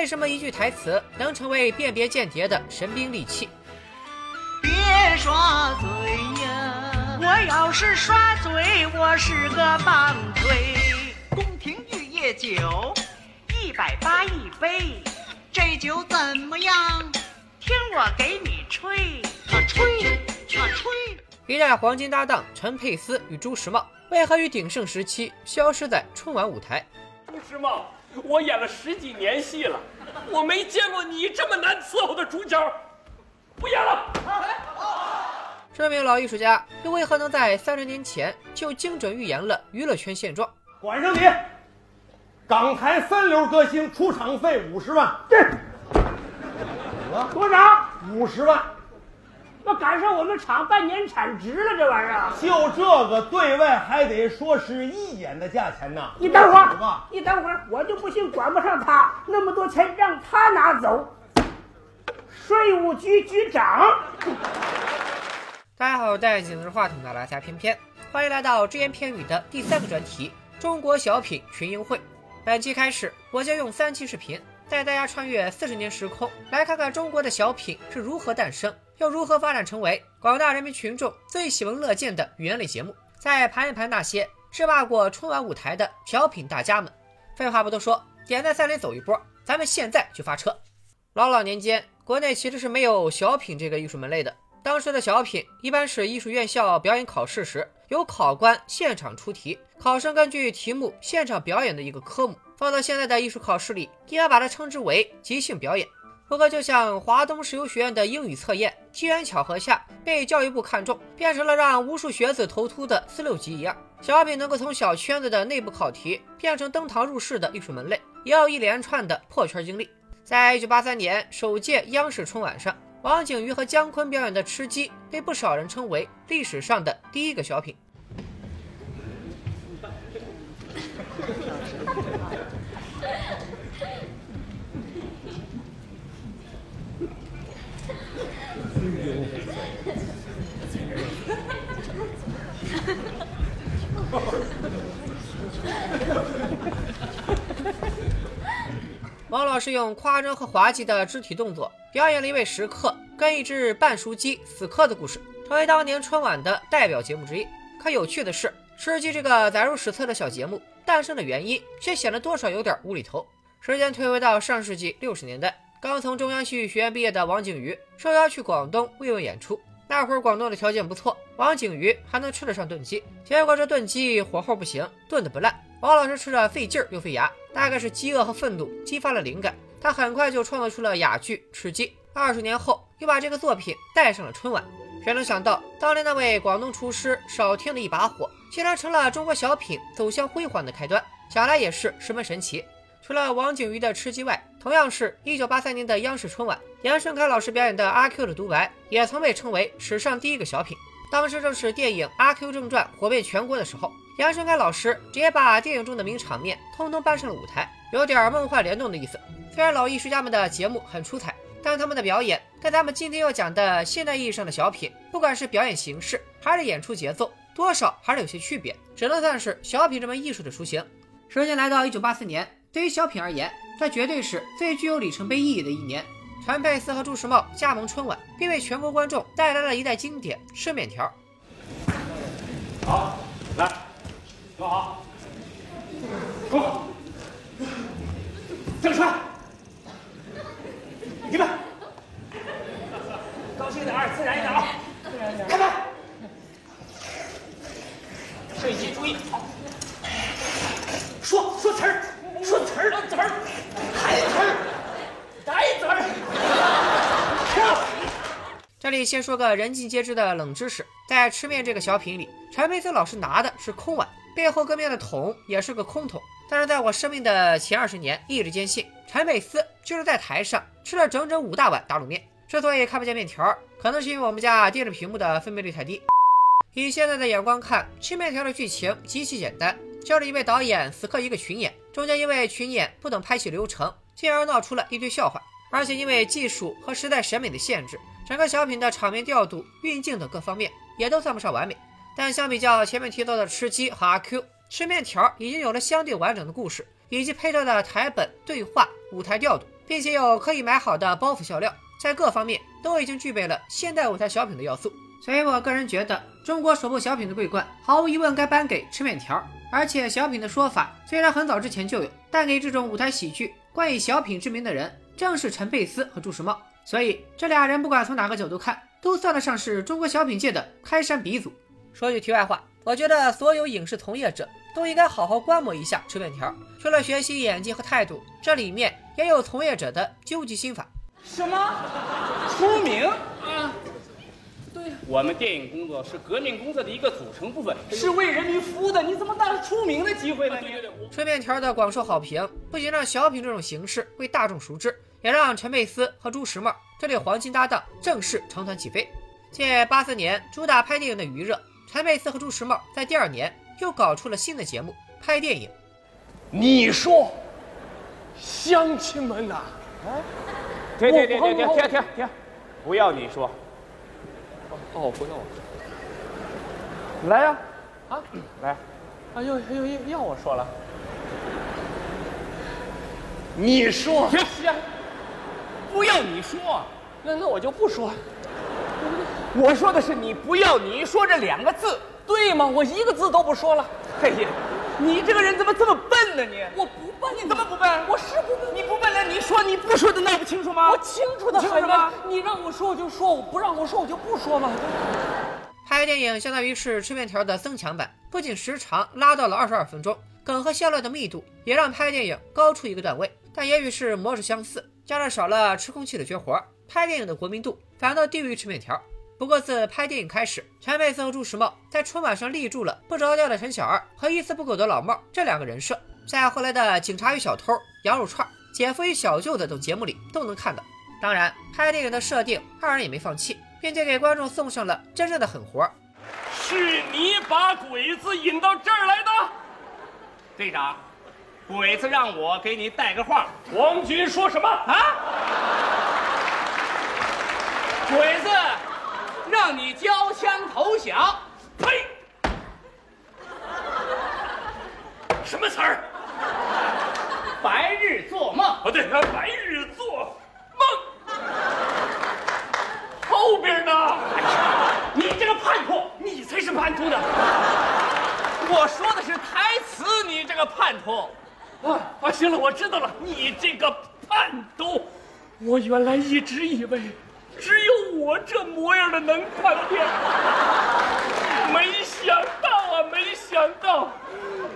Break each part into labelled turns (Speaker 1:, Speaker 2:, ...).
Speaker 1: 为什么一句台词能成为辨别间谍的神兵利器？
Speaker 2: 别耍嘴呀！我要是耍嘴，我是个棒槌。宫廷玉液酒，一百八一杯，这酒怎么样？听我给你吹，啊吹，啊吹。
Speaker 1: 一代黄金搭档陈佩斯与朱时茂为何于鼎盛时期消失在春晚舞台？
Speaker 3: 朱时茂，我演了十几年戏了，我没见过你这么难伺候的主角，不演了。
Speaker 1: 这名老艺术家又为何能在三十年前就精准预言了娱乐圈现状？
Speaker 4: 管上你！港台三流歌星出场费五十万，这
Speaker 5: 多少？
Speaker 4: 五十万，
Speaker 5: 那赶上我们厂半年产值了，这玩意儿。
Speaker 4: 就这个对外还得说是一眼的价钱呢。
Speaker 5: 你等会儿，你等会儿，我就不信管不上他那么多钱，让他拿走。税务局局长，
Speaker 1: 大家好，戴镜子话筒的拉家偏偏，欢迎来到只言片语的第三个专题——中国小品群英会。本期开始，我将用三期视频带大家穿越四十年时空，来看看中国的小品是如何诞生，又如何发展成为广大人民群众最喜闻乐见的语言类节目。再盘一盘那些制霸过春晚舞台的小品大家们。废话不多说，点赞三连走一波，咱们现在就发车。老老年间，国内其实是没有小品这个艺术门类的。当时的小品一般是艺术院校表演考试时，由考官现场出题，考生根据题目现场表演的一个科目。放到现在的艺术考试里，一般把它称之为即兴表演。不过，就像华东石油学院的英语测验，机缘巧合下被教育部看中，变成了让无数学子头秃的四六级一样，小品能够从小圈子的内部考题变成登堂入室的艺术门类，也有一连串的破圈经历。在一九八三年首届央视春晚上，王景瑜和姜昆表演的《吃鸡》被不少人称为历史上的第一个小品。王老师用夸张和滑稽的肢体动作，表演了一位食客跟一只半熟鸡死磕的故事，成为当年春晚的代表节目之一。可有趣的是，吃鸡这个载入史册的小节目诞生的原因，却显得多少有点无厘头。时间推回到上世纪六十年代，刚从中央戏剧学院毕业的王景瑜受邀去广东慰问演出。那会儿广东的条件不错，王景瑜还能吃得上炖鸡。结果这炖鸡火候不行，炖的不烂。王老师吃着费劲儿又费牙，大概是饥饿和愤怒激发了灵感，他很快就创作出了哑剧《吃鸡》。二十年后，又把这个作品带上了春晚。谁能想到，当年那位广东厨师少听的一把火，竟然成了中国小品走向辉煌的开端？想来也是十分神奇。除了王景瑜的《吃鸡》外，同样是一九八三年的央视春晚，杨顺开老师表演的《阿 Q 的独白》也曾被称为史上第一个小品。当时正是电影《阿 Q 正传》火遍全国的时候，杨顺开老师直接把电影中的名场面通通搬上了舞台，有点梦幻联动的意思。虽然老艺术家们的节目很出彩，但他们的表演跟咱们今天要讲的现代意义上的小品，不管是表演形式还是演出节奏，多少还是有些区别，只能算是小品这门艺术的雏形。时间来到一九八四年，对于小品而言，这绝对是最具有里程碑意义的一年。陈佩斯和朱时茂加盟春晚，并为全国观众带来了一代经典——吃面条。
Speaker 3: 好，来，坐好，坐。好，郑川，你们。高兴点，自然一点啊，自然一点影机注意，好，说说词儿，说词儿，词儿，台词儿，台词儿，跳。
Speaker 1: 这里先说个人尽皆知的冷知识，在吃面这个小品里，陈佩斯老师拿的是空碗，背后跟面的桶也是个空桶。但是在我生命的前二十年，一直坚信陈佩斯就是在台上吃了整整五大碗打卤面。之所以看不见面条，可能是因为我们家电视屏幕的分辨率太低。以现在的眼光看，吃面条的剧情极其简单，就是一位导演死磕一个群演，中间因为群演不等拍戏流程，进而闹出了一堆笑话。而且因为技术和时代审美的限制，整个小品的场面调度、运镜等各方面也都算不上完美。但相比较前面提到的吃鸡和阿 Q，吃面条已经有了相对完整的故事，以及配套的台本、对话、舞台调度，并且有可以买好的包袱笑料，在各方面都已经具备了现代舞台小品的要素。所以我个人觉得，中国首部小品的桂冠，毫无疑问该颁给吃面条。而且小品的说法虽然很早之前就有，但给这种舞台喜剧冠以小品之名的人，正是陈佩斯和朱时茂。所以这俩人不管从哪个角度看，都算得上是中国小品界的开山鼻祖。说句题外话，我觉得所有影视从业者都应该好好观摩一下吃面条。除了学习演技和态度，这里面也有从业者的究极心法。
Speaker 6: 什么？出名？
Speaker 3: 啊，对呀，我们电影工作是革命工作的一个组成部分，
Speaker 6: 是为人民服务的，你怎么带着出名的机会呢？
Speaker 3: 对对对，
Speaker 1: 吃面条的广受好评，不仅让小品这种形式为大众熟知，也让陈佩斯和朱时茂这对黄金搭档正式成团起飞。借八四年主打拍电影的余热，陈佩斯和朱时茂在第二年又搞出了新的节目——拍电影。
Speaker 3: 你说，乡亲们呐、
Speaker 6: 停停停停停停停停！不要你说，
Speaker 3: 哦，不要我，
Speaker 6: 来呀、
Speaker 3: 啊，
Speaker 6: 来，
Speaker 3: 啊，又又又要我说了，你说，
Speaker 6: 停停！不要你说，
Speaker 3: 那那我就不说，
Speaker 6: 我说的是你不要你说这两个字。
Speaker 3: 对吗？我一个字都不说了，
Speaker 6: 嘿呀，你这个人怎么这么笨呢？你
Speaker 3: 我不笨，
Speaker 6: 你怎么不笨？
Speaker 3: 我是不笨，
Speaker 6: 你不笨了，你说你不说的闹不清楚吗？
Speaker 3: 我清楚的
Speaker 6: 清楚
Speaker 3: 很
Speaker 6: 吗
Speaker 3: 啊！你让我说我就说，我不让我说我就不说嘛。
Speaker 1: 拍电影相当于是吃面条的增强版，不仅时长拉到了二十二分钟，梗和笑料的密度也让拍电影高出一个段位。但也与是模式相似，加上少了吃空气的绝活，拍电影的国民度反倒低于吃面条。不过自拍电影开始，陈佩斯和朱时茂在春晚上立住了不着调的陈小二和一丝不苟的老茂这两个人设，在后来的《警察与小偷》《羊肉串》《姐夫与小舅子》等节目里都能看到。当然，拍电影的设定，二人也没放弃，并且给观众送上了真正的狠活。
Speaker 3: 是你把鬼子引到这儿来的？
Speaker 6: 队长，鬼子让我给你带个话
Speaker 3: 王军说什么？
Speaker 6: 啊！鬼子让你交枪投降，
Speaker 3: 呸！什么词儿？
Speaker 6: 白日做梦。
Speaker 3: 哦，对，白日做梦。后边呢？哎呀，你这个叛徒，你才是叛徒呢！
Speaker 6: 我说的是台词，你这个叛徒。
Speaker 3: 啊啊，行了，我知道了，你这个叛徒，我原来一直以为只有我这模样的能叛变，没想到啊，没想到，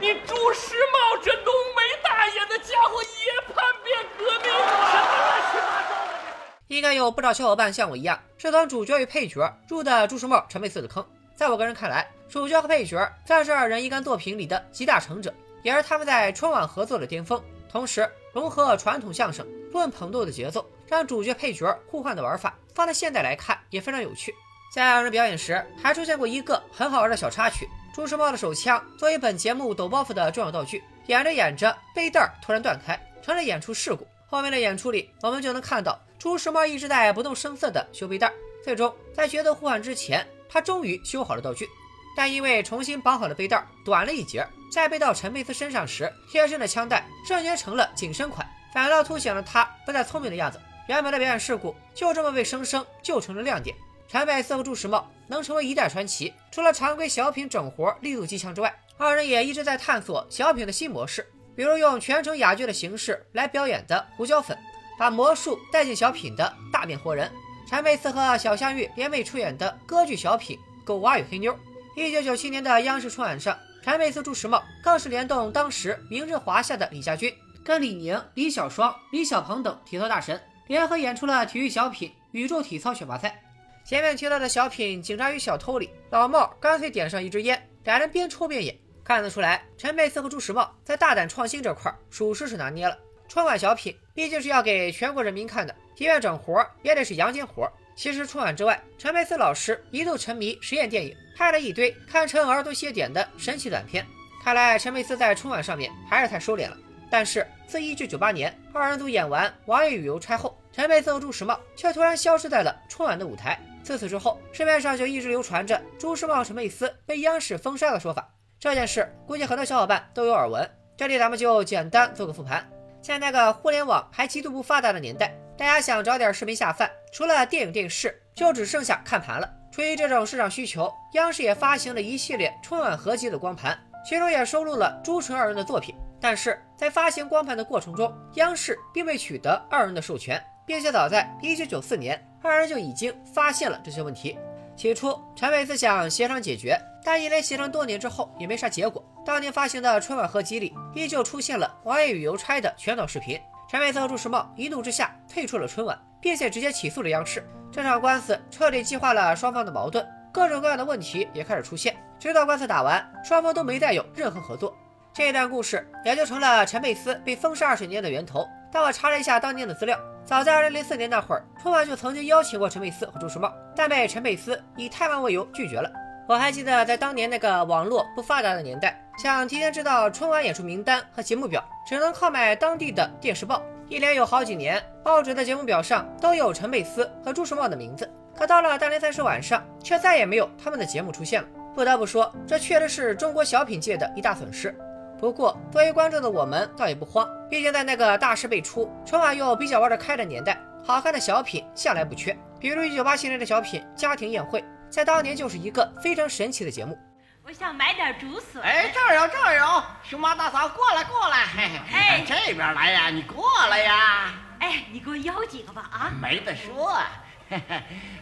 Speaker 3: 你朱时茂这浓眉大眼的家伙也叛变革命了，什么乱七八糟的！
Speaker 1: 应该有不少小伙伴像我一样，是从主角与配角入的朱时茂、陈佩斯的坑。在我个人看来，主角和配角算是二人一杆作品里的集大成者，也是他们在春晚合作的巅峰。同时，融合传统相声、论捧逗的节奏，让主角配角互换的玩法，放在现代来看也非常有趣。在二人表演时，还出现过一个很好玩的小插曲：朱时茂的手枪作为本节目抖包袱的重要道具，演着演着背带突然断开，成了演出事故。后面的演出里，我们就能看到朱时茂一直在不动声色地修背带，最终在角色互换之前，他终于修好了道具。但因为重新绑好了背带，短了一截，在背到陈佩斯身上时，贴身的枪带瞬间成了紧身款，反倒凸显了他不再聪明的样子。原本的表演事故就这么被生生救成了亮点。陈佩斯和朱时茂能成为一代传奇，除了常规小品整活力度极强之外，二人也一直在探索小品的新模式，比如用全程哑剧的形式来表演的胡椒粉，把魔术带进小品的大变活人。陈佩斯和小香玉联袂出演的歌剧小品《狗娃与黑妞》。一九九七年的央视春晚上，陈佩斯、朱时茂更是联动当时名震华夏的李家军，跟李宁、李小双、李小鹏等体操大神联合演出了体育小品《宇宙体操选拔赛》。前面提到的小品《警察与小偷》里，老茂干脆点上一支烟，俩人边抽边演，看得出来，陈佩斯和朱时茂在大胆创新这块属实是拿捏了。春晚小品毕竟是要给全国人民看的，即便整活也得是阳间活。其实春晚之外，陈佩斯老师一度沉迷实验电影，拍了一堆堪称儿童写点的神奇短片。看来陈佩斯在春晚上面还是太收敛了。但是自1998年二人组演完《王爷与邮差》后，陈佩斯和朱时茂却突然消失在了春晚的舞台。自此之后，市面上就一直流传着朱时茂、陈佩斯被央视封杀的说法。这件事估计很多小伙伴都有耳闻，这里咱们就简单做个复盘。在那个互联网还极度不发达的年代，大家想找点视频下饭，除了电影电视，就只剩下看盘了。出于这种市场需求，央视也发行了一系列春晚合集的光盘，其中也收录了朱纯二人的作品。但是在发行光盘的过程中，央视并未取得二人的授权，并且早在1994年，二人就已经发现了这些问题。起初，陈佩斯想协商解决，但一连协商多年之后也没啥结果。当年发行的春晚合集里，依旧出现了王爷与邮差的全套视频。陈佩斯和朱时茂一怒之下退出了春晚，并且直接起诉了央视。这场官司彻底激化了双方的矛盾，各种各样的问题也开始出现。直到官司打完，双方都没再有任何合作。这一段故事也就成了陈佩斯被封杀二十年的源头。但我查了一下当年的资料。早在2004年那会儿，春晚就曾经邀请过陈佩斯和朱时茂，但被陈佩斯以太忙为由拒绝了。我还记得在当年那个网络不发达的年代，想提前知道春晚演出名单和节目表，只能靠买当地的电视报。一连有好几年，报纸的节目表上都有陈佩斯和朱时茂的名字，可到了大年三十晚上，却再也没有他们的节目出现了。不得不说，这确实是中国小品界的一大损失。不过，作为观众的我们倒也不慌，毕竟在那个大师辈出、春晚又比较玩得开的年代，好看的小品向来不缺。比如1987年的小品《家庭宴会》，在当年就是一个非常神奇的节目。
Speaker 7: 我想买点竹笋。
Speaker 2: 哎，这儿有，这儿有，熊猫大嫂，过来，过来。
Speaker 7: 哎，
Speaker 2: 这边来呀，你过来呀。
Speaker 7: 哎，你给我邀几个吧啊？
Speaker 2: 没得说。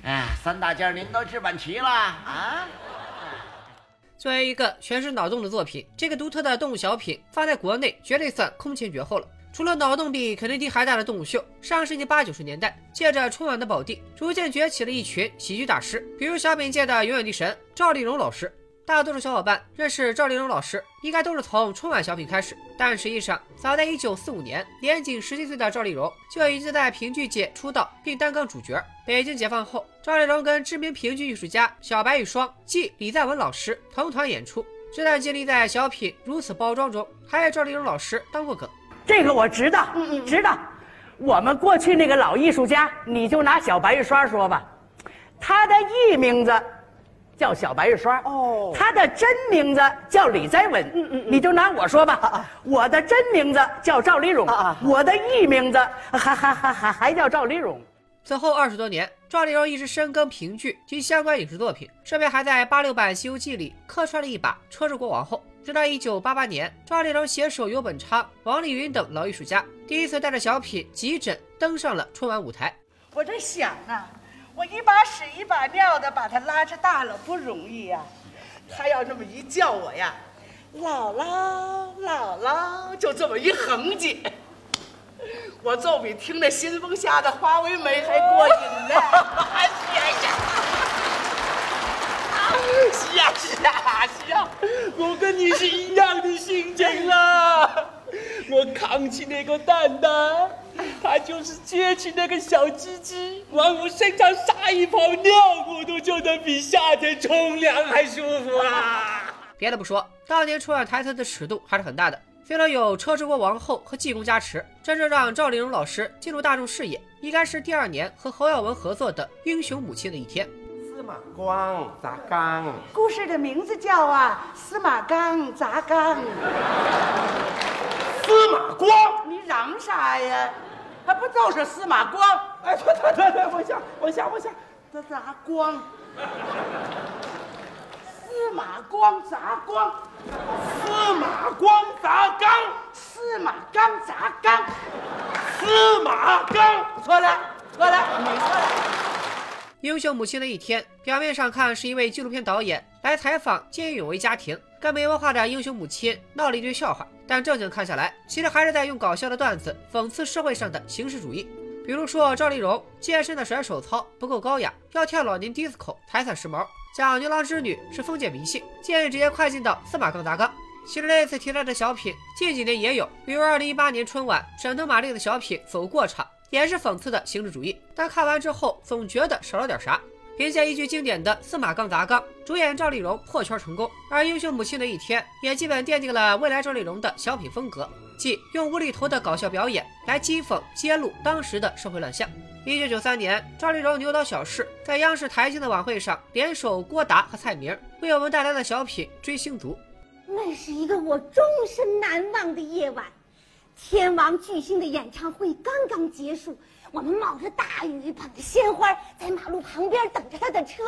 Speaker 2: 哎，三大件您都置办齐了啊？
Speaker 1: 作为一个全是脑洞的作品，这个独特的动物小品放在国内绝对算空前绝后了。除了脑洞比肯德基还大的动物秀，上世纪八九十年代，借着春晚的宝地，逐渐崛起了一群喜剧大师，比如小品界的永远的神赵丽蓉老师。大多数小伙伴认识赵丽蓉老师，应该都是从春晚小品开始。但实际上，早在1945年，年仅17岁的赵丽蓉就已经在评剧界出道，并担纲主角。北京解放后，赵丽蓉跟知名评剧艺术家小白玉霜即李在文老师同团演出。这段经历在小品《如此包装》中，还有赵丽蓉老师当过梗。
Speaker 5: 这个我知道，知道。我们过去那个老艺术家，你就拿小白玉霜说吧，他的艺名字。叫小白玉霜哦，他的真名字叫李在文。嗯嗯，你就拿我说吧，我的真名字叫赵丽蓉啊，我的艺名字还还还还还叫赵丽蓉。
Speaker 1: 此后二十多年，赵丽蓉一直深耕评剧及相关影视作品，顺便还在八六版《西游记》里客串了一把车之国王后。直到一九八八年，赵丽蓉携手游本昌、王丽云等老艺术家，第一次带着小品《急诊》登上了春晚舞台。
Speaker 8: 我在想啊。我一把屎一把尿的把他拉扯大了不容易呀，他要这么一叫我呀，姥姥姥姥，就这么一横起，我就比听那新风下的花为媒还过瘾呢。是 呀是呀是呀，我跟你是一样的心情啊，我扛起那个蛋蛋。他就是撅起那个小鸡鸡往我身上撒一泡尿我都觉得比夏天冲凉还舒服啊！
Speaker 1: 别的不说，当年春晚台词的尺度还是很大的。虽然有车之国王后和济公加持，真正让赵丽蓉老师进入大众视野，应该是第二年和侯耀文合作的《英雄母亲的一天》。
Speaker 4: 司马光砸缸，
Speaker 8: 故事的名字叫啊，司马刚砸缸。
Speaker 4: 司马光，
Speaker 8: 你嚷啥呀？还不就是司马光？
Speaker 4: 哎，对对对对，往下往下往下，
Speaker 8: 这砸光。司马光砸光，
Speaker 4: 司马光砸缸，
Speaker 8: 司马刚砸缸，
Speaker 4: 司马刚，
Speaker 8: 错了错了，你错了。
Speaker 1: 英雄母亲的一天，表面上看是一位纪录片导演来采访见义勇为家庭，跟没文化的英雄母亲闹了一堆笑话。但正经看下来，其实还是在用搞笑的段子讽刺社会上的形式主义。比如说赵丽蓉健身的甩手操不够高雅，要跳老年 disco 才算时髦；讲牛郎织女是封建迷信，建议直接快进到司马缸砸缸。其实类似题材的小品近几年也有，比如2018年春晚沈腾马丽的小品《走过场》，也是讽刺的形式主义。但看完之后总觉得少了点啥。凭借一句经典的司马杠砸缸，主演赵丽蓉破圈成功，而英雄母亲的一天也基本奠定了未来赵丽蓉的小品风格，即用无厘头的搞笑表演来讥讽揭露当时的社会乱象。一九九三年，赵丽蓉牛刀小试在央视台庆的晚会上联手郭达和蔡明，为我们带来了小品《追星族》。
Speaker 9: 那是一个我终身难忘的夜晚，天王巨星的演唱会刚刚结束，我们冒着大雨，捧着鲜花，在马路旁边等着他的车。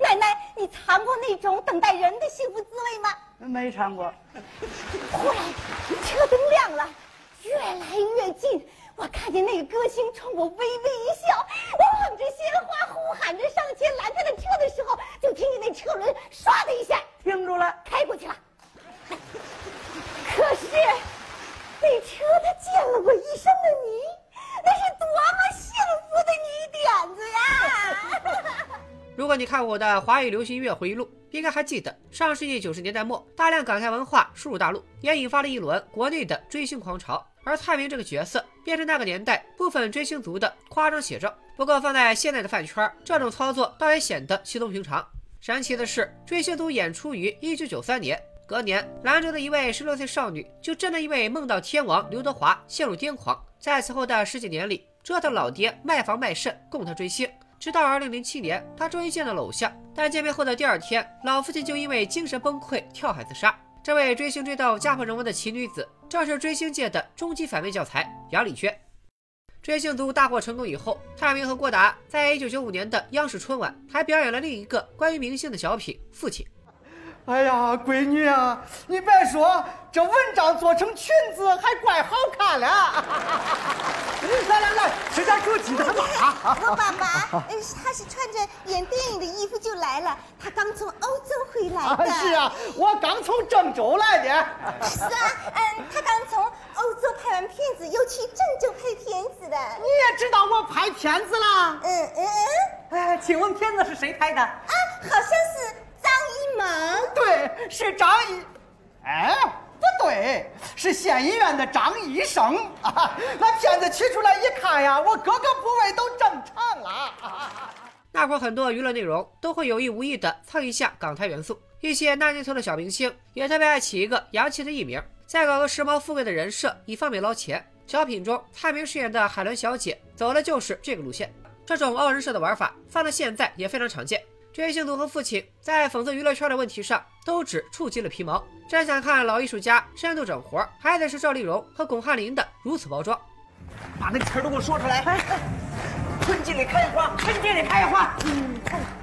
Speaker 9: 奶奶，你尝过那种等待人的幸福滋味吗？
Speaker 5: 没尝过。
Speaker 9: 忽然，车灯亮了，越来越近。我看见那个歌星冲我微微一笑，我捧着鲜花呼喊着上前拦他的车的时候，就听见那车轮唰的一下
Speaker 5: 停住了，
Speaker 9: 开过去了。可是，那车它溅了我一身的泥，那是多么幸福的泥点子呀！
Speaker 1: 如果你看我的华语流行音乐回忆录，应该还记得上世纪九十年代末，大量港台文化输入大陆，也引发了一轮国内的追星狂潮。而蔡明这个角色，便是那个年代部分追星族的夸张写照。不过放在现在的饭圈，这种操作倒也显得稀松平常。神奇的是，追星族演出于一九九三年。隔年，兰州的一位十六岁少女就真的因为梦到天王刘德华陷入癫狂，在此后的十几年里，折腾老爹卖房卖肾供他追星，直到二零零七年，他终于见到了偶像。但见面后的第二天，老父亲就因为精神崩溃跳海自杀。这位追星追到家破人亡的奇女子，正是追星界的终极反面教材杨丽娟。追星族大获成功以后，蔡明和郭达在一九九五年的央视春晚还表演了另一个关于明星的小品《父亲》。
Speaker 10: 哎呀，闺女啊，你别说，这文章做成裙子还怪好看了。来 来来，吃点猪鸡蛋吧。
Speaker 9: 我爸爸，他是穿着演电影的衣服就来了，他刚从欧洲回来的。
Speaker 10: 是啊，我刚从郑州来的。
Speaker 9: 是啊，嗯，他刚从欧洲拍完片子，又去郑州拍片子的。
Speaker 10: 你也知道我拍片子了？
Speaker 9: 嗯嗯嗯。
Speaker 10: 哎，请问片子是谁拍的？啊，
Speaker 9: 好像是。张艺谋，
Speaker 10: 对，是张医，哎，不对，是县医院的张医生啊。那片子取出来一看呀，我各个部位都正常了。
Speaker 1: 那会儿很多娱乐内容都会有意无意的蹭一下港台元素，一些那年头的小明星也特别爱起一个洋气的艺名，再搞个时髦富贵的人设，以方便捞钱。小品中蔡明饰演的海伦小姐走的就是这个路线。这种凹人设的玩法放到现在也非常常见。追星族和父亲在讽刺娱乐圈的问题上都只触及了皮毛，真想看老艺术家深度整活，还得是赵丽蓉和巩汉林的如此包装。
Speaker 10: 把那个词都给我说出来。哎春季里开花，春季里开花。
Speaker 5: 嗯，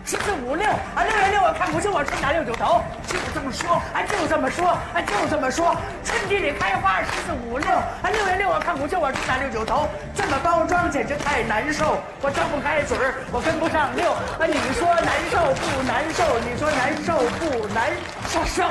Speaker 5: 十四五六啊，六月六我看不清，我春打六九头，就这么说，啊，就这么说，啊，就这么说。春季里开花，十四五六啊，六月六我看不清，我春打六九头，这么包装简直太难受，我张不开嘴儿，我跟不上六。啊，你说难受不难受？你说难受不难受？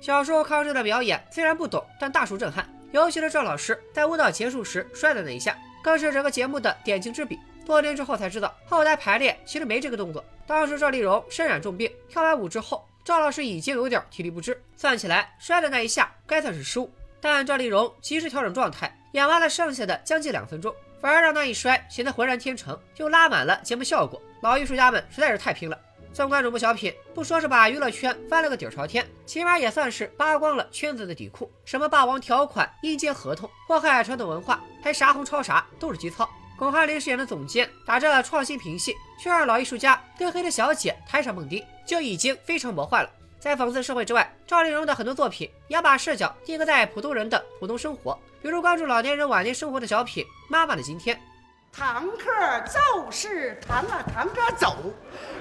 Speaker 1: 小时候看这段表演，虽然不懂，但大受震撼。尤其是赵老师在舞蹈结束时摔的那一下，更是整个节目的点睛之笔。多年之后才知道，后台排练其实没这个动作。当时赵丽蓉身染重病，跳完舞之后，赵老师已经有点体力不支。算起来，摔的那一下该算是失误。但赵丽蓉及时调整状态，演完了剩下的将近两分钟，反而让那一摔显得浑然天成，又拉满了节目效果。老艺术家们实在是太拼了。纵观整部小品，不说是把娱乐圈翻了个底朝天，起码也算是扒光了圈子的底裤。什么霸王条款、阴间合同、祸害传统文化，还啥红抄啥，都是基操。巩汉林饰演的总监打着创新平戏，却让老艺术家跟黑的小姐台上蹦迪，就已经非常魔幻了。在讽刺社会之外，赵丽蓉的很多作品也把视角定格在普通人的普通生活，比如关注老年人晚年生活的小品《妈妈的今天》。
Speaker 5: 堂客就是堂啊堂哥走，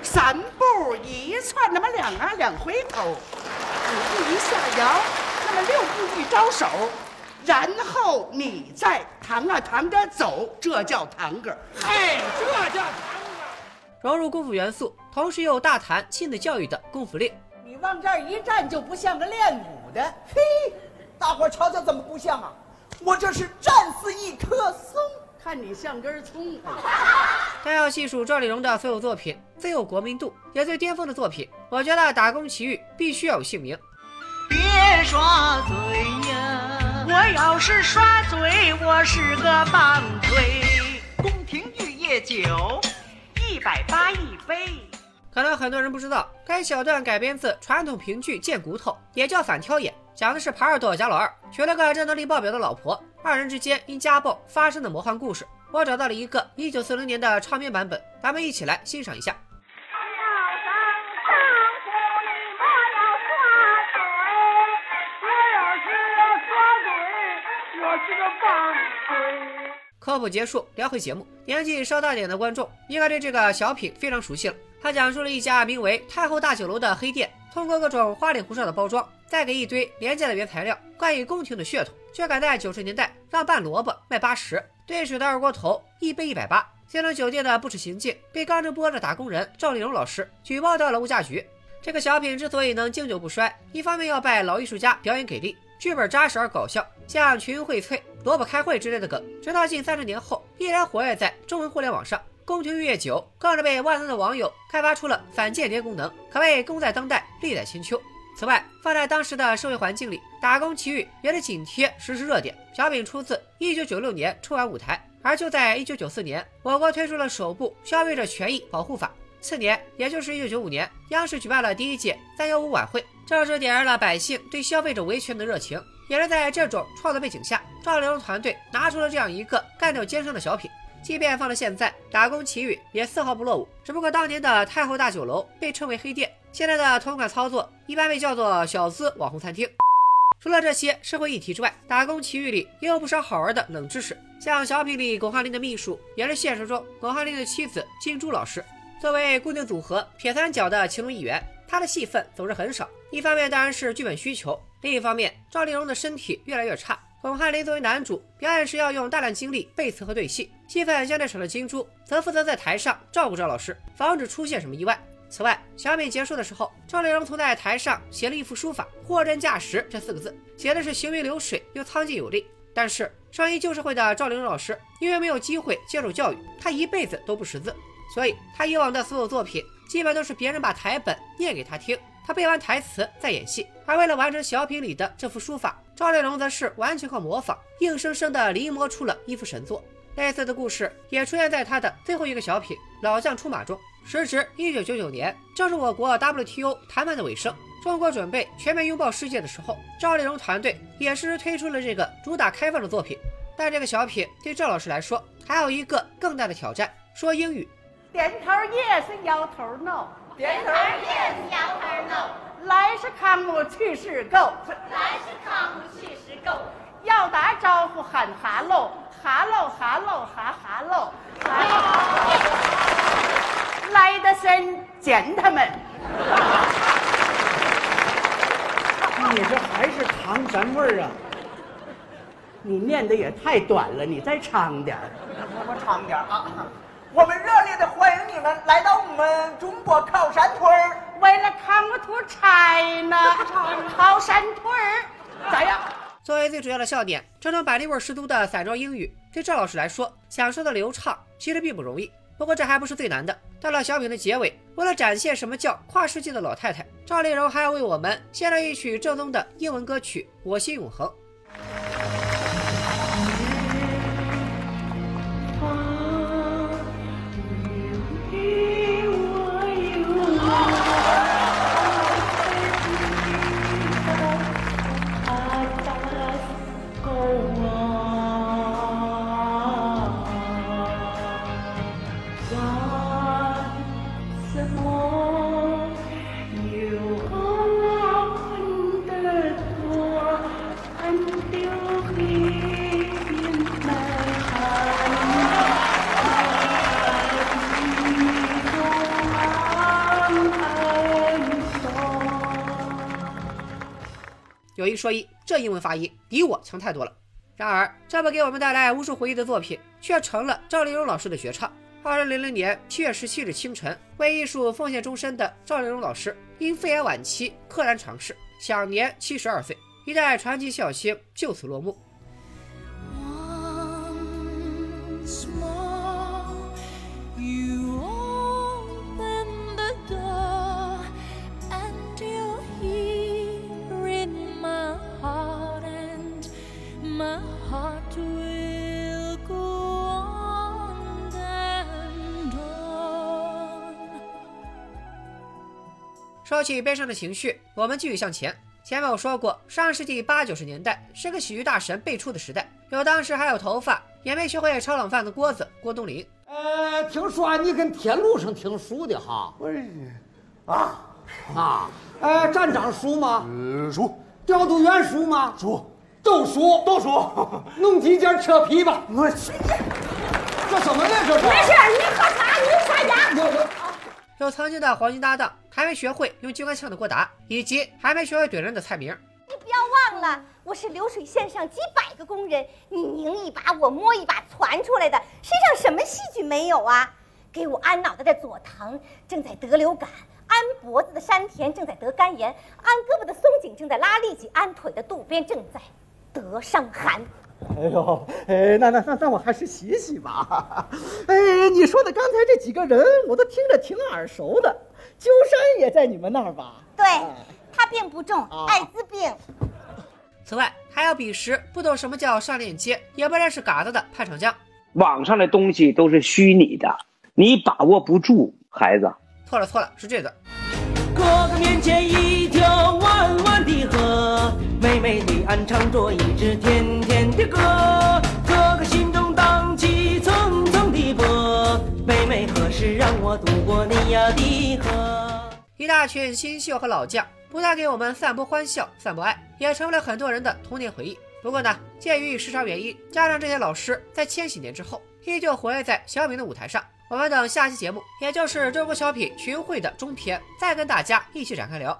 Speaker 5: 三步一窜，那么两啊两回头，五步一下摇，那么六步一招手，然后你再堂啊堂哥走，这叫堂哥。
Speaker 8: 嘿，这叫堂
Speaker 1: 哥。融入功夫元素，同时又大谈亲子教育的功夫令。
Speaker 5: 你往这儿一站，就不像个练武的。
Speaker 10: 嘿，大伙瞧瞧，怎么不像啊？我这是站似一棵松。
Speaker 5: 看你像根葱。
Speaker 1: 但要细数赵丽蓉的所有作品，最有国民度也最巅峰的作品，我觉得《打工奇遇》必须要有姓名。
Speaker 2: 别耍嘴呀！我要是耍嘴，我是个棒槌。宫廷玉液酒，一百八一杯。
Speaker 1: 可能很多人不知道，该小段改编自传统评剧《贱骨头》，也叫反挑眼，讲的是帕尔多家老二娶了个战斗力爆表的老婆，二人之间因家暴发生的魔幻故事。我找到了一个一九四零年的唱片版本，咱们一起来欣赏一下。科普结束，聊回节目。年纪稍大点的观众应该对这个小品非常熟悉了。他讲述了一家名为太后大酒楼的黑店，通过各种花里胡哨的包装，再给一堆廉价的原材料，冠以宫廷的血统，却敢在九十年代让拌萝卜卖八十，兑水的二锅头一杯一百八。星城酒店的不耻行径被刚直播的打工人赵丽蓉老师举报到了物价局。这个小品之所以能经久不衰，一方面要拜老艺术家表演给力，剧本扎实而搞笑，像群荟萃、萝卜开会之类的梗，直到近三十年后依然活跃在中文互联网上。宫廷玉液酒更是被万能的网友开发出了反间谍功能，可谓功在当代，利在千秋。此外，放在当时的社会环境里，《打工奇遇》也是紧贴时事热点。小品出自1996年春晚舞台。而就在1994年，我国推出了首部消费者权益保护法。次年，也就是1995年，央视举办了第一届“三幺五”晚会，正式点燃了百姓对消费者维权的热情。也是在这种创作背景下，赵丽蓉团队拿出了这样一个干掉奸商的小品。即便放到现在，《打工奇遇》也丝毫不落伍。只不过当年的太后大酒楼被称为黑店，现在的同款操作一般被叫做小资网红餐厅。除了这些社会议题之外，《打工奇遇》里也有不少好玩的冷知识。像小品里巩汉林的秘书，也是现实中巩汉林的妻子金珠老师。作为固定组合铁三角的其中一员，他的戏份总是很少。一方面当然是剧本需求，另一方面赵丽蓉的身体越来越差，巩汉林作为男主，表演时要用大量精力背词和对戏，戏份相对少的金珠则负责在台上照顾赵老师，防止出现什么意外。此外，小品结束的时候，赵丽蓉曾在台上写了一幅书法“货真价实”这四个字，写的是行云流水又苍劲有力。但是上一旧社会的赵丽蓉老师，因为没有机会接受教育，她一辈子都不识字，所以她以往的所有作品基本都是别人把台本念给她听，她背完台词再演戏。而为了完成小品里的这幅书法，赵丽蓉则是完全靠模仿，硬生生的临摹出了一幅神作。类似的故事也出现在她的最后一个小品《老将出马》中。时值一九九九年，正是我国 WTO 谈判的尾声，中国准备全面拥抱世界的时候，赵丽蓉团队也是推出了这个主打开放的作品。但这个小品对赵老师来说，还有一个更大的挑战：说英语。
Speaker 5: 点头 yes，摇头 no。
Speaker 9: 点头 yes，摇头 no。
Speaker 5: 来是 come，去是 go。
Speaker 9: 来是 come，去是 go。
Speaker 5: 要打招呼喊 hello，hello，hello，哈 hello。来的先见他们。
Speaker 10: 你这还是唐山味儿啊？
Speaker 5: 你念的也太短了，你再长点儿。
Speaker 10: 我长点儿啊！我们热烈的欢迎你们来到我们中国靠山屯儿。
Speaker 5: 为了 come to China，靠山腿儿咋样？
Speaker 1: 作为最主要的笑点，这种板栗味十足的散装英语，对赵老师来说，想说的流畅其实并不容易。不过这还不是最难的。到了小品的结尾，为了展现什么叫跨世纪的老太太，赵丽蓉还要为我们献上一曲正宗的英文歌曲《我心永恒》。一说一，这英文发音比我强太多了。然而，这部给我们带来无数回忆的作品，却成了赵丽蓉老师的绝唱。二零零零年七月十七日清晨，为艺术奉献终身的赵丽蓉老师，因肺癌晚期溘然长逝，享年七十二岁。一代传奇笑星就此落幕。说起悲伤的情绪，我们继续向前。前面我说过，上世纪八九十年代是个喜剧大神辈出的时代，有当时还有头发也没学会炒冷饭的郭子郭冬临。
Speaker 11: 呃，听说你跟铁路上挺熟的哈？
Speaker 4: 我啊
Speaker 11: 啊，呃，站长熟吗？
Speaker 4: 呃，熟。
Speaker 11: 调度员熟吗？
Speaker 4: 熟。
Speaker 11: 都熟，
Speaker 4: 都熟
Speaker 11: 弄 几件车皮吧。
Speaker 10: 我去，
Speaker 11: 这怎么呢？这是？
Speaker 9: 没事，你喝茶，你刷牙。
Speaker 1: 有曾经的黄金搭档，还没学会用机关枪的郭达，以及还没学会怼人的蔡明。
Speaker 9: 你不要忘了，我是流水线上几百个工人，你拧一把，我摸一把传出来的，身上什么细菌没有啊？给我安脑袋的佐藤正在得流感，安脖子的山田正在得肝炎，安胳膊的松井正在拉痢疾，安腿的渡边正在得伤寒。
Speaker 10: 哎呦，哎，那那那那我还是洗洗吧。哎，你说的刚才这几个人，我都听着挺耳熟的。鸠山也在你们那儿吧？
Speaker 9: 对，他病不重，艾滋病。
Speaker 1: 此外，还要彼时不懂什么叫上链接，也不认识嘎子的潘长江。
Speaker 12: 网上的东西都是虚拟的，你把握不住，孩子。
Speaker 1: 错了错了，是这个。
Speaker 13: 哥哥面前一条弯弯的河，妹妹对岸唱着一支甜
Speaker 1: 大群新秀和老将，不但给我们散播欢笑、散播爱，也成为了很多人的童年回忆。不过呢，鉴于时长原因，加上这些老师在千禧年之后依旧活跃在小品的舞台上，我们等下期节目，也就是这部小品群会的中篇，再跟大家一起展开聊。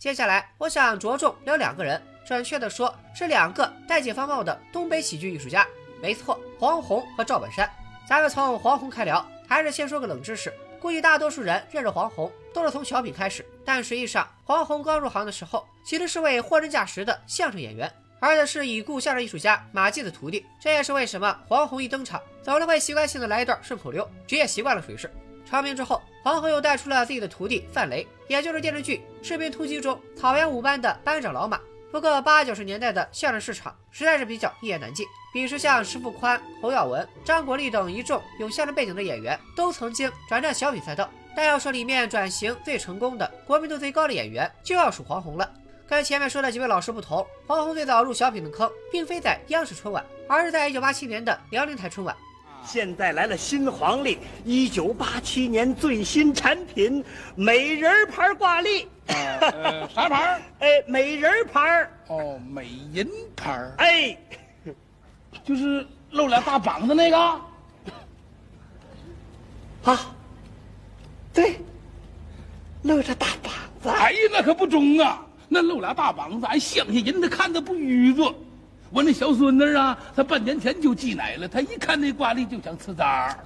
Speaker 1: 接下来，我想着重聊两个人，准确的说是两个戴解放帽的东北喜剧艺术家。没错，黄宏和赵本山。咱们从黄宏开聊，还是先说个冷知识。估计大多数人认识黄宏都是从小品开始，但实际上黄宏刚入行的时候其实是位货真价实的相声演员，而且是已故相声艺术家马季的徒弟。这也是为什么黄宏一登场总是会习惯性的来一段顺口溜，职业习惯了属于是。成名之后，黄宏又带出了自己的徒弟范雷，也就是电视剧《士兵突击》中草原五班的班长老马。不过八九十年代的相声市场实在是比较一言难尽，彼时像石富宽、侯耀文、张国立等一众有相声背景的演员都曾经转战小品赛道。但要说里面转型最成功的、国民度最高的演员，就要数黄宏了。跟前面说的几位老师不同，黄宏最早入小品的坑，并非在央视春晚，而是在一九八七年的辽宁台春晚。
Speaker 14: 现在来了新黄历，一九八七年最新产品——美人牌挂历。
Speaker 15: 呃，啥牌？
Speaker 14: 哎，美人牌。
Speaker 15: 哦，美人牌。
Speaker 14: 哎，
Speaker 15: 就是露俩大膀子那个。
Speaker 14: 啊，对，露着大膀子。
Speaker 15: 哎呀，那可不中啊！那露俩大膀子，俺乡下人他看的不愚拙。我那小孙子啊，他半年前就挤奶了，他一看那挂历就想吃渣。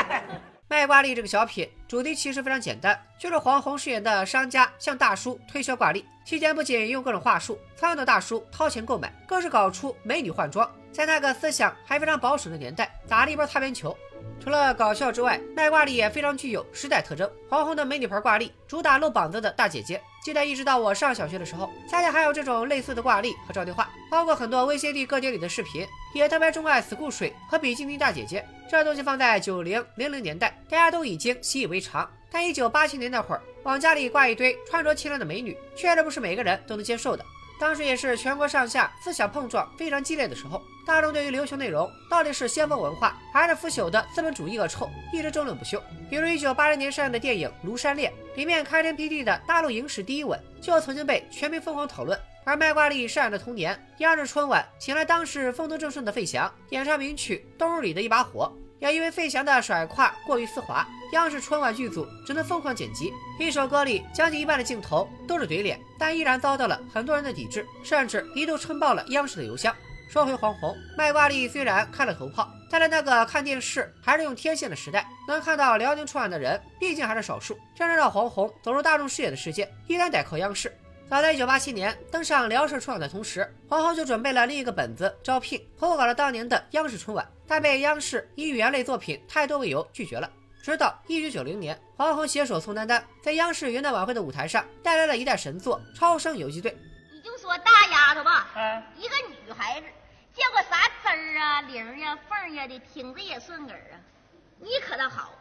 Speaker 1: 卖挂历这个小品主题其实非常简单，就是黄宏饰演的商家向大叔推销挂历，期间不仅用各种话术撺掇大叔掏钱购买，更是搞出美女换装。在那个思想还非常保守的年代，打了一波擦边球。除了搞笑之外，卖挂历也非常具有时代特征。黄宏的美女牌挂历主打露膀子的大姐姐，记得一直到我上小学的时候，家家还有这种类似的挂历和招电话，包括很多 VCD 歌碟里的视频，也特别钟爱死库水和比基尼大姐姐。这东西放在九零零零年代，大家都已经习以为常。但一九八七年那会儿，往家里挂一堆穿着清凉的美女，确实不是每个人都能接受的。当时也是全国上下思想碰撞非常激烈的时候，大众对于流行内容到底是先锋文化还是腐朽的资本主义恶臭，一直争论不休。比如一九八零年上映的电影《庐山恋》，里面开天辟地的大陆影史第一吻，就曾经被全民疯狂讨论。而卖挂历上映的同年，央视春晚请来当时风头正盛的费翔演唱名曲《冬日里的一把火》。也因为费翔的甩胯过于丝滑，央视春晚剧组只能疯狂剪辑。一首歌里将近一半的镜头都是怼脸，但依然遭到了很多人的抵制，甚至一度撑爆了央视的邮箱。说回黄宏，卖挂历虽然开了头炮，但在那个看电视还是用天线的时代，能看到辽宁春晚的人毕竟还是少数。真正让黄宏走入大众视野的世界，依然得靠央视。早在1987年登上辽视春晚的同时，黄宏就准备了另一个本子招聘，投稿了当年的央视春晚，但被央视以语言类作品太多为由拒绝了。直到1990年，黄宏携手宋丹丹在央视元旦晚会的舞台上带来了一代神作《超生游击队》。
Speaker 16: 你就说大丫头吧，嗯一个女孩子见过啥枝儿啊、玲儿呀、凤呀的，听着也顺耳啊。你可倒好。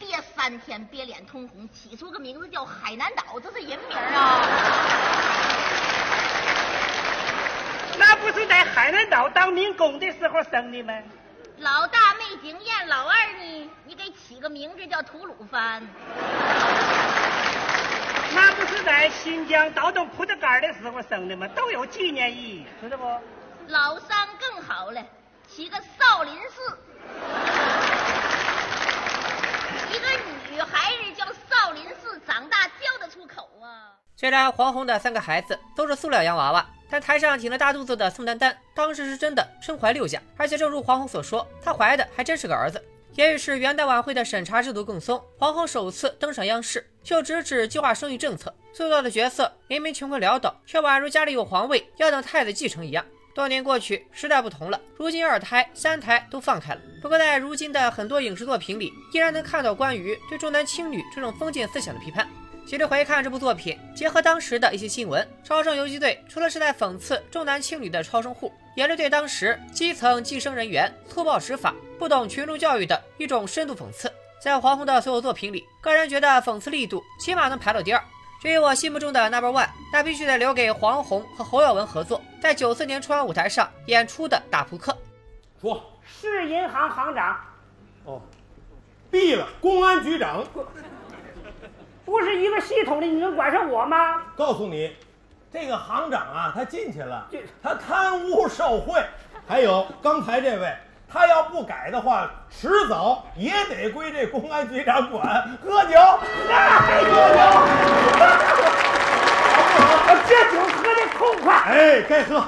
Speaker 16: 憋三天，憋脸通红，起出个名字叫海南岛，这是人名啊！
Speaker 17: 那不是在海南岛当民工的时候生的吗？
Speaker 16: 老大没经验，老二呢？你给起个名字叫吐鲁番。
Speaker 17: 那不是在新疆倒腾葡萄干的时候生的吗？都有纪念意义，知道不？
Speaker 16: 老三更好了，起个少林寺。一个女孩子叫少林寺，长大叫得出口啊！
Speaker 1: 虽然黄宏的三个孩子都是塑料洋娃娃，但台上挺着大肚子的宋丹丹，当时是真的身怀六甲，而且正如黄宏所说，她怀的还真是个儿子。也许是元旦晚会的审查制度更松，黄宏首次登上央视，就直指计划生育政策，塑造的角色明明穷困潦倒，却宛如家里有皇位要等太子继承一样。多年过去，时代不同了，如今二胎、三胎都放开了。不过在如今的很多影视作品里，依然能看到关于对重男轻女这种封建思想的批判。其实回看这部作品，结合当时的一些新闻，《超生游击队》除了是在讽刺重男轻女的超生户，也是对当时基层计生人员粗暴执法、不懂群众教育的一种深度讽刺。在黄宏的所有作品里，个人觉得讽刺力度起码能排到第二。至于我心目中的 Number One，那必须得留给黄宏和侯耀文合作，在九四年春晚舞台上演出的大扑克。
Speaker 4: 说，
Speaker 17: 市银行行长。
Speaker 4: 哦，毙了，公安局长。
Speaker 17: 不是一个系统的，你能管上我吗？
Speaker 4: 告诉你，这个行长啊，他进去了，他贪污受贿。还有刚才这位，他要不改的话，迟早也得归这公安局长管。喝酒，
Speaker 17: 哎，喝酒，好不好？这酒喝的痛快。
Speaker 4: 哎，该喝。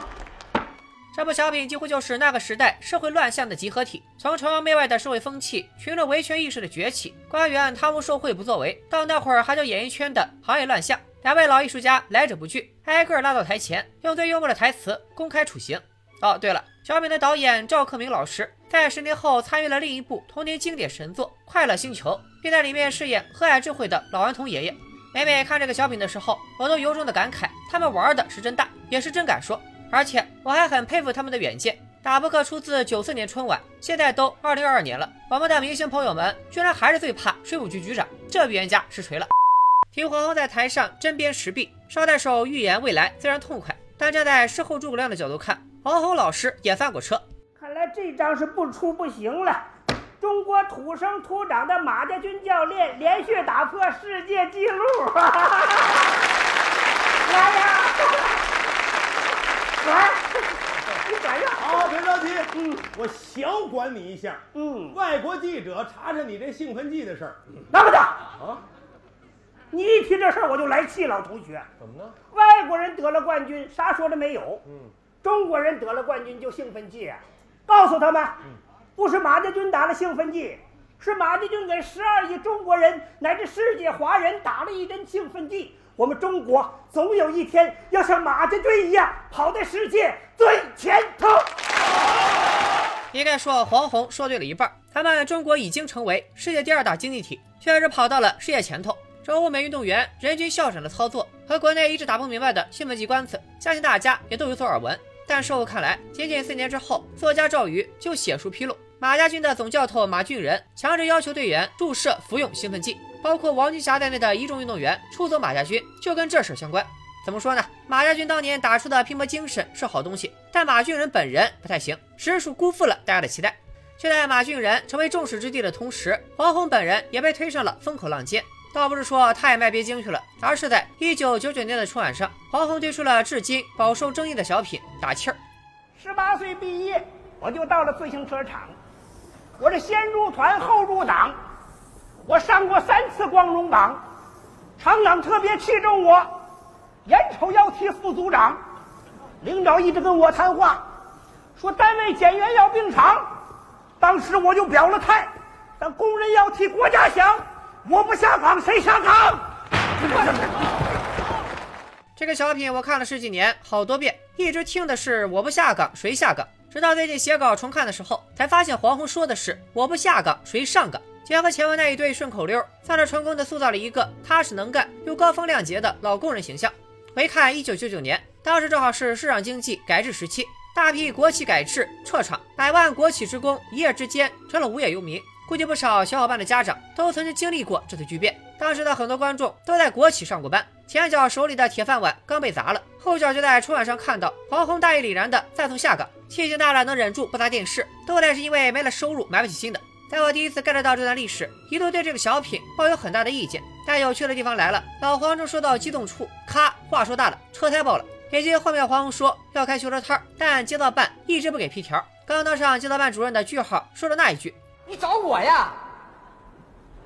Speaker 1: 这部小品几乎就是那个时代社会乱象的集合体，从崇洋媚外的社会风气、群众维权意识的崛起、官员贪污受贿不作为，到那会儿还叫演艺圈的行业乱象，两位老艺术家来者不拒，挨个拉到台前，用最幽默的台词公开处刑。哦，对了，小品的导演赵克明老师在十年后参与了另一部童年经典神作《快乐星球》，并在里面饰演和蔼智慧的老顽童爷爷。每每看这个小品的时候，我都由衷的感慨，他们玩的是真大，也是真敢说。而且我还很佩服他们的远见。打扑克出自九四年春晚，现在都二零二二年了，我们的明星朋友们居然还是最怕税务局局长，这预言家实锤了。听黄宏在台上针砭时弊，捎带手预言未来，虽然痛快。但站在事后诸葛亮的角度看，黄宏老师也翻过车。
Speaker 17: 看来这张是不出不行了。中国土生土长的马家军教练连续打破世界纪录，来呀！管，你管着。
Speaker 4: 好，别着急。嗯，我小管你一下。嗯，外国记者查查你这兴奋剂的事儿。
Speaker 17: 那不得啊！你一提这事儿我就来气，老同学。
Speaker 4: 怎么了？
Speaker 17: 外国人得了冠军，啥说的没有。嗯，中国人得了冠军就兴奋剂，告诉他们，不是马家军打了兴奋剂，是马家军给十二亿中国人乃至世界华人打了一针兴奋剂。我们中国总有一天要像马家军一样跑在世界最前头。
Speaker 1: 应该说，黄宏说对了一半。他们中国已经成为世界第二大经济体，确实跑到了世界前头。这欧美运动员人均校长的操作和国内一直打不明白的兴奋剂官司，相信大家也都有所耳闻。但事后看来，仅仅四年之后，作家赵瑜就写书披露，马家军的总教头马俊仁强制要求队员注射服用兴奋剂。包括王金霞在内的一众运动员出走马家军，就跟这事相关。怎么说呢？马家军当年打出的拼搏精神是好东西，但马俊仁本人不太行，实属辜负了大家的期待。就在马俊仁成为众矢之的的同时，黄宏本人也被推上了风口浪尖。倒不是说他也卖别经去了，而是在一九九九年的春晚上，黄宏推出了至今饱受争议的小品《打气儿》。
Speaker 17: 十八岁毕业，我就到了自行车厂，我这先入团后入党。我上过三次光荣榜，厂长特别器重我，眼瞅要提副组长，领导一直跟我谈话，说单位减员要并厂，当时我就表了态，但工人要替国家想，我不下岗谁下岗？
Speaker 1: 这个小品我看了十几年，好多遍，一直听的是我不下岗谁下岗，直到最近写稿重看的时候，才发现黄宏说的是我不下岗谁上岗。结合前文那一对顺口溜，算是成功的塑造了一个踏实能干又高风亮节的老工人形象。回看一九九九年，当时正好是市场经济改制时期，大批国企改制撤厂，百万国企职工一夜之间成了无业游民。估计不少小伙伴的家长都曾经经历过这次巨变。当时的很多观众都在国企上过班，前脚手里的铁饭碗刚被砸了，后脚就在春晚上看到黄宏大义凛然的赞同下岗，气性大了能忍住不砸电视，都得是因为没了收入买不起新的。在我第一次 get 到这段历史，一度对这个小品抱有很大的意见。但有趣的地方来了，老黄正说到激动处，咔，话说大了，车胎爆了。以及后面黄宏说要开修车摊儿，但街道办一直不给批条。刚当上街道办主任的句号说了那一句
Speaker 5: 你找我呀？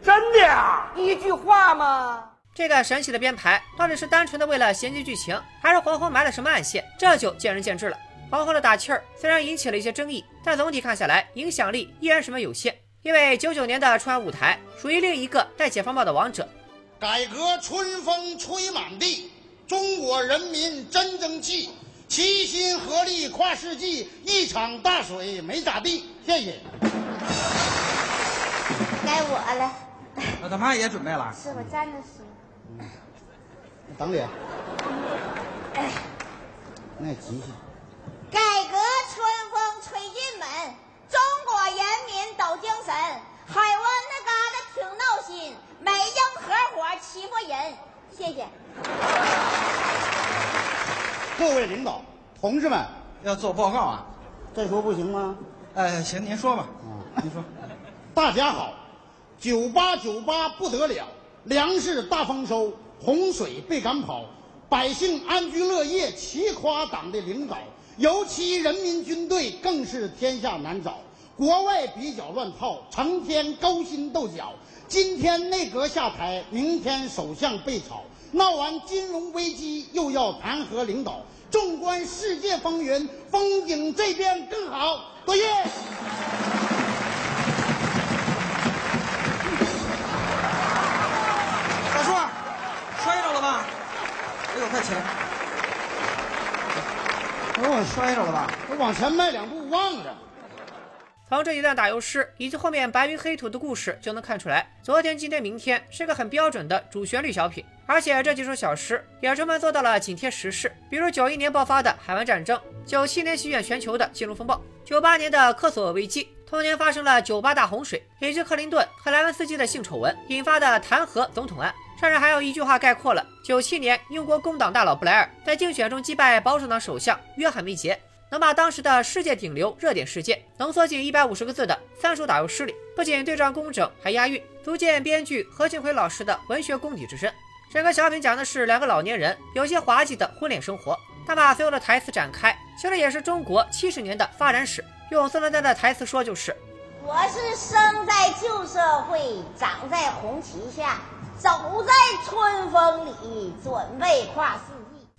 Speaker 17: 真的呀？
Speaker 5: 一句话吗？
Speaker 1: 这个神奇的编排到底是单纯的为了衔接剧情，还是黄宏埋了什么暗线？这就见仁见智了。黄宏的打气儿虽然引起了一些争议，但总体看下来，影响力依然十分有限。因为九九年的春晚舞台属于另一个戴解放帽的王者。
Speaker 18: 改革春风吹满地，中国人民真争气，齐心合力跨世纪，一场大水没咋地。谢谢。
Speaker 16: 该我了。
Speaker 10: 我他妈也准备了。
Speaker 16: 是我站着洗。
Speaker 18: 等你。
Speaker 16: 哎。
Speaker 18: 那急性。
Speaker 16: 改革春风吹进门，中国人民都精神。海湾那嘎达挺闹心，美英合伙欺负人。谢谢。
Speaker 18: 各位领导、同志们，
Speaker 10: 要做报告啊？
Speaker 18: 再说不行吗？
Speaker 10: 哎，行，您说吧。
Speaker 18: 啊，您说。大家好，九八九八不得了，粮食大丰收，洪水被赶跑，百姓安居乐业，齐夸党的领导。尤其人民军队更是天下难找，国外比较乱套，成天勾心斗角。今天内阁下台，明天首相被炒，闹完金融危机又要弹劾领导。纵观世界风云，风景这边更好。多谢。
Speaker 10: 大叔，摔着了吧？哎呦，快起来！我摔着了吧？
Speaker 18: 我往前迈两步，忘了。
Speaker 1: 从这一段打油诗以及后面白云黑土的故事就能看出来，昨天、今天、明天是个很标准的主旋律小品。而且这几首小诗也充分做到了紧贴时事，比如九一年爆发的海湾战争，九七年席卷全球的金融风暴，九八年的科索沃危机，同年发生了九八大洪水，以及克林顿和莱文斯基的性丑闻引发的弹劾总统案。甚至还有一句话概括了九七年英国工党大佬布莱尔在竞选中击败保守党首相约翰梅杰。能把当时的世界顶流热点事件浓缩进一百五十个字的三首打油诗里，不仅对仗工整，还押韵，足见编剧何庆魁老师的文学功底之深。整个小品讲的是两个老年人有些滑稽的婚恋生活，但把所有的台词展开，其实也是中国七十年的发展史。用孙丹丹的台词说，就是：
Speaker 16: 我是生在旧社会，长在红旗下。走在春风里，准备跨四。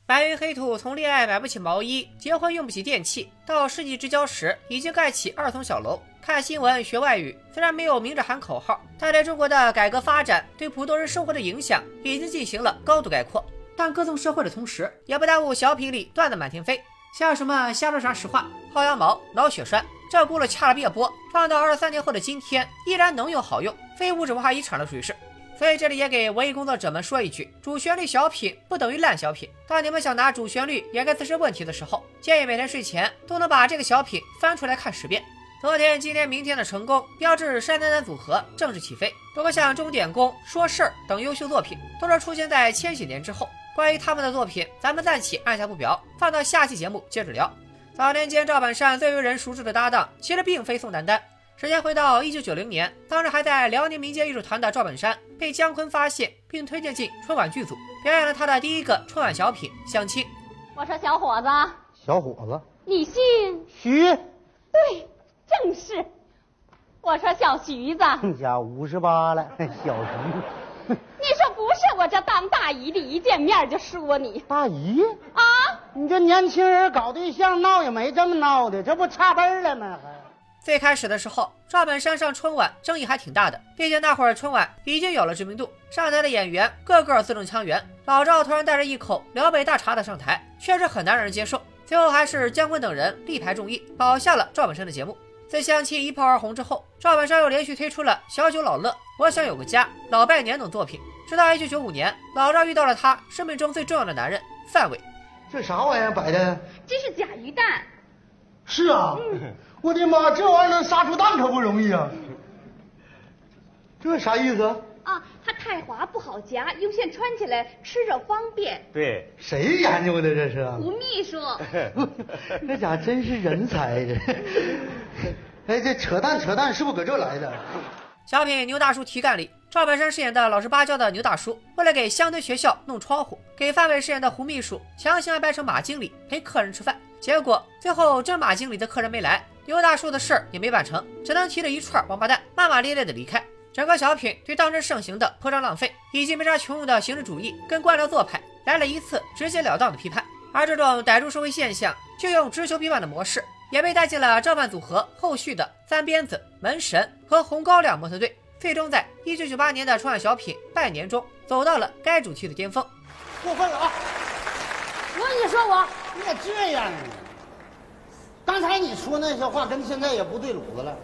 Speaker 1: 白云黑土从恋爱买不起毛衣，结婚用不起电器，到世纪之交时已经盖起二层小楼。看新闻学外语，虽然没有明着喊口号，但对中国的改革发展对普通人生活的影响已经进行了高度概括。但歌颂社会的同时，也不耽误小品里段子满天飞，像什么瞎说啥实话、薅羊毛、脑血栓，这轱辘掐了别播，放到二十三年后的今天依然能用好用，非物质文化遗产了属于是。所以这里也给文艺工作者们说一句：主旋律小品不等于烂小品。当你们想拿主旋律掩盖自身问题的时候，建议每天睡前都能把这个小品翻出来看十遍。昨天、今天、明天的成功，标志山丹丹组合正式起飞。不过像钟点工、说事儿等优秀作品，都是出现在千禧年之后。关于他们的作品，咱们暂且按下不表，放到下期节目接着聊。早年间赵本山最为人熟知的搭档，其实并非宋丹丹。时间回到一九九零年，当时还在辽宁民间艺术团的赵本山被姜昆发现，并推荐进春晚剧组，表演了他的第一个春晚小品《相亲》。
Speaker 19: 我说小伙子，
Speaker 11: 小伙子，
Speaker 19: 你姓
Speaker 11: 徐？
Speaker 19: 对，正是。我说小徐子，
Speaker 11: 你家五十八了，小徐。
Speaker 19: 你说不是？我这当大姨的一见面就说你
Speaker 11: 大姨
Speaker 19: 啊？
Speaker 11: 你这年轻人搞对象闹也没这么闹的，这不差辈了吗？还。
Speaker 1: 最开始的时候，赵本山上春晚争议还挺大的，毕竟那会儿春晚已经有了知名度，上台的演员个个字正腔圆。老赵突然带着一口辽北大碴子上台，确实很难让人接受。最后还是姜昆等人力排众议，保下了赵本山的节目。在相亲一炮而红之后，赵本山又连续推出了《小酒老乐》《我想有个家》《老拜年》等作品。直到1995年，老赵遇到了他生命中最重要的男人范伟。
Speaker 11: 这啥玩意儿摆的？
Speaker 19: 这是假鱼蛋。
Speaker 11: 是啊。我的妈，这玩意儿能杀出蛋可不容易啊！这啥意思？
Speaker 19: 啊，它太滑不好夹，用线穿起来吃着方便。
Speaker 11: 对，谁研究的这是？
Speaker 19: 胡秘书。
Speaker 11: 那家真是人才这。哎，这扯淡扯淡是不是搁这来的？
Speaker 1: 小品《牛大叔提干》里，赵本山饰演的老实巴交的牛大叔，为了给乡村学校弄窗户，给范伟饰演的胡秘书强行安排成马经理陪客人吃饭。结果最后真马经理的客人没来，牛大叔的事儿也没办成，只能提着一串王八蛋骂骂咧咧的离开。整个小品对当时盛行的铺张浪费以及没啥穷用的形式主义跟官僚做派来了一次直截了当的批判。而这种逮住社会现象就用直球批判的模式，也被带进了赵范组合后续的三鞭子、门神和红高粱模特队，最终在一九九八年的春晚小品《拜年》中走到了该主题的巅峰。
Speaker 18: 过分了啊！
Speaker 9: 我你说我，
Speaker 18: 你也这样啊？刚才你说那些话跟现在也不对路子了，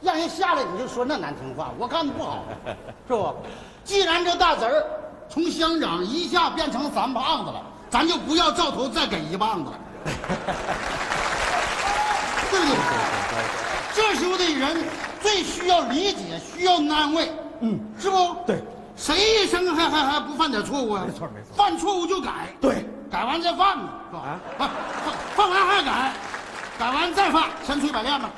Speaker 18: 让人下来你就说那难听话，我干的不好，是不？既然这大侄儿从乡长一下变成三胖子了，咱就不要照头再给一棒子了，对不对？这时候的人最需要理解，需要安慰，嗯，是不？对，谁一生还还还不犯点错误啊？没错没错，犯错误就改，对，改完再犯嘛，是吧？啊，犯犯完还改，改完再犯，千锤百炼嘛。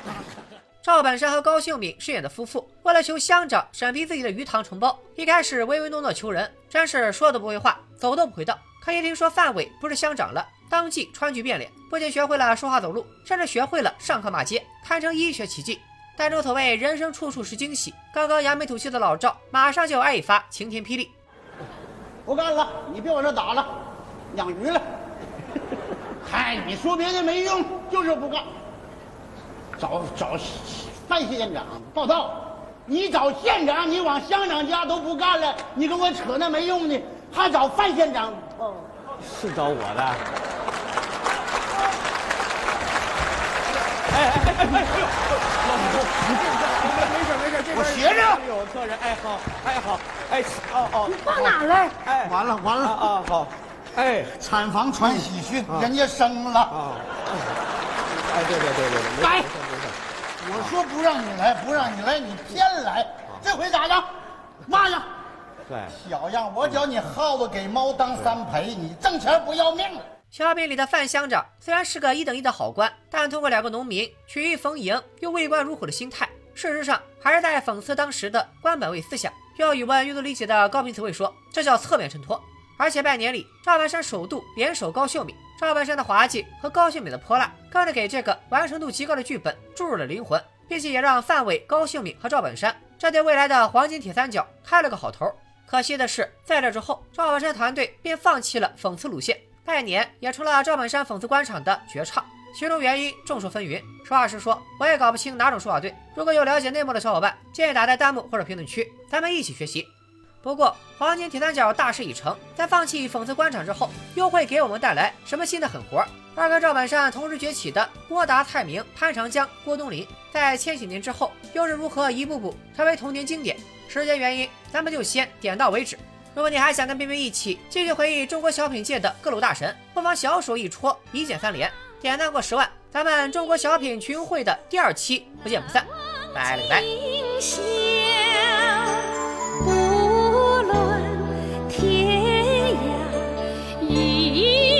Speaker 1: 赵本山和高秀敏饰演的夫妇，为了求乡长审批自己的鱼塘承包，一开始唯唯诺诺求人，真是说都不会话，走都不会道。可一听说范伟不是乡长了，当即川剧变脸，不仅学会了说话走路，甚至学会了上课骂街，堪称医学奇迹。但正所谓人生处处是惊喜，刚刚扬眉吐气的老赵，马上就要挨一发晴天霹雳。
Speaker 18: 不干了，你别往这打了，养鱼了。嗨，你说别的没用，就是不干。找找范县长报道，你找县长，你往乡长家都不干了，你跟我扯那没用的，还找范县长？哦，
Speaker 8: 是找我的。
Speaker 18: 哎哎哎哎哎！老胡，你这个没事没事，这
Speaker 8: 我学着有客人，哎好，哎好，哎哦哦，
Speaker 9: 你放哪了？
Speaker 18: 哎，完了完了
Speaker 8: 啊好，哎，
Speaker 18: 产房传喜讯，人家生了。啊，
Speaker 8: 哎对对对对对，
Speaker 18: 来，我说不让你来，不让你来，你偏来，这回咋样？骂呀？
Speaker 8: 对，
Speaker 18: 小样，我叫你耗子给猫当三陪，你挣钱不要命了。
Speaker 1: 小品里的范乡长虽然是个一等一的好官，但通过两个农民曲意逢迎又畏官如虎的心态，事实上还是在讽刺当时的官本位思想。用语文阅读理解的高频词汇说，这叫侧面衬托。而且拜年里，赵本山首度联手高秀敏，赵本山的滑稽和高秀敏的泼辣，更是给这个完成度极高的剧本注入了灵魂，并且也让范伟、高秀敏和赵本山这对未来的黄金铁三角开了个好头。可惜的是，在这之后，赵本山团队便放弃了讽刺路线。拜年也成了赵本山讽刺官场的绝唱，其中原因众说纷纭。实话实说，我也搞不清哪种说法对。如果有了解内幕的小伙伴，建议打在弹幕或者评论区，咱们一起学习。不过，黄金铁三角大势已成，在放弃讽刺官场之后，又会给我们带来什么新的狠活？二跟赵本山同时崛起的郭达、蔡明、潘长江、郭冬临，在千禧年之后又是如何一步步成为童年经典？时间原因，咱们就先点到为止。如果你还想跟冰冰一起继续回忆中国小品界的各路大神，不妨小手一戳，一键三连，点赞过十万，咱们中国小品群会的第二期不见不散，拜了个拜。see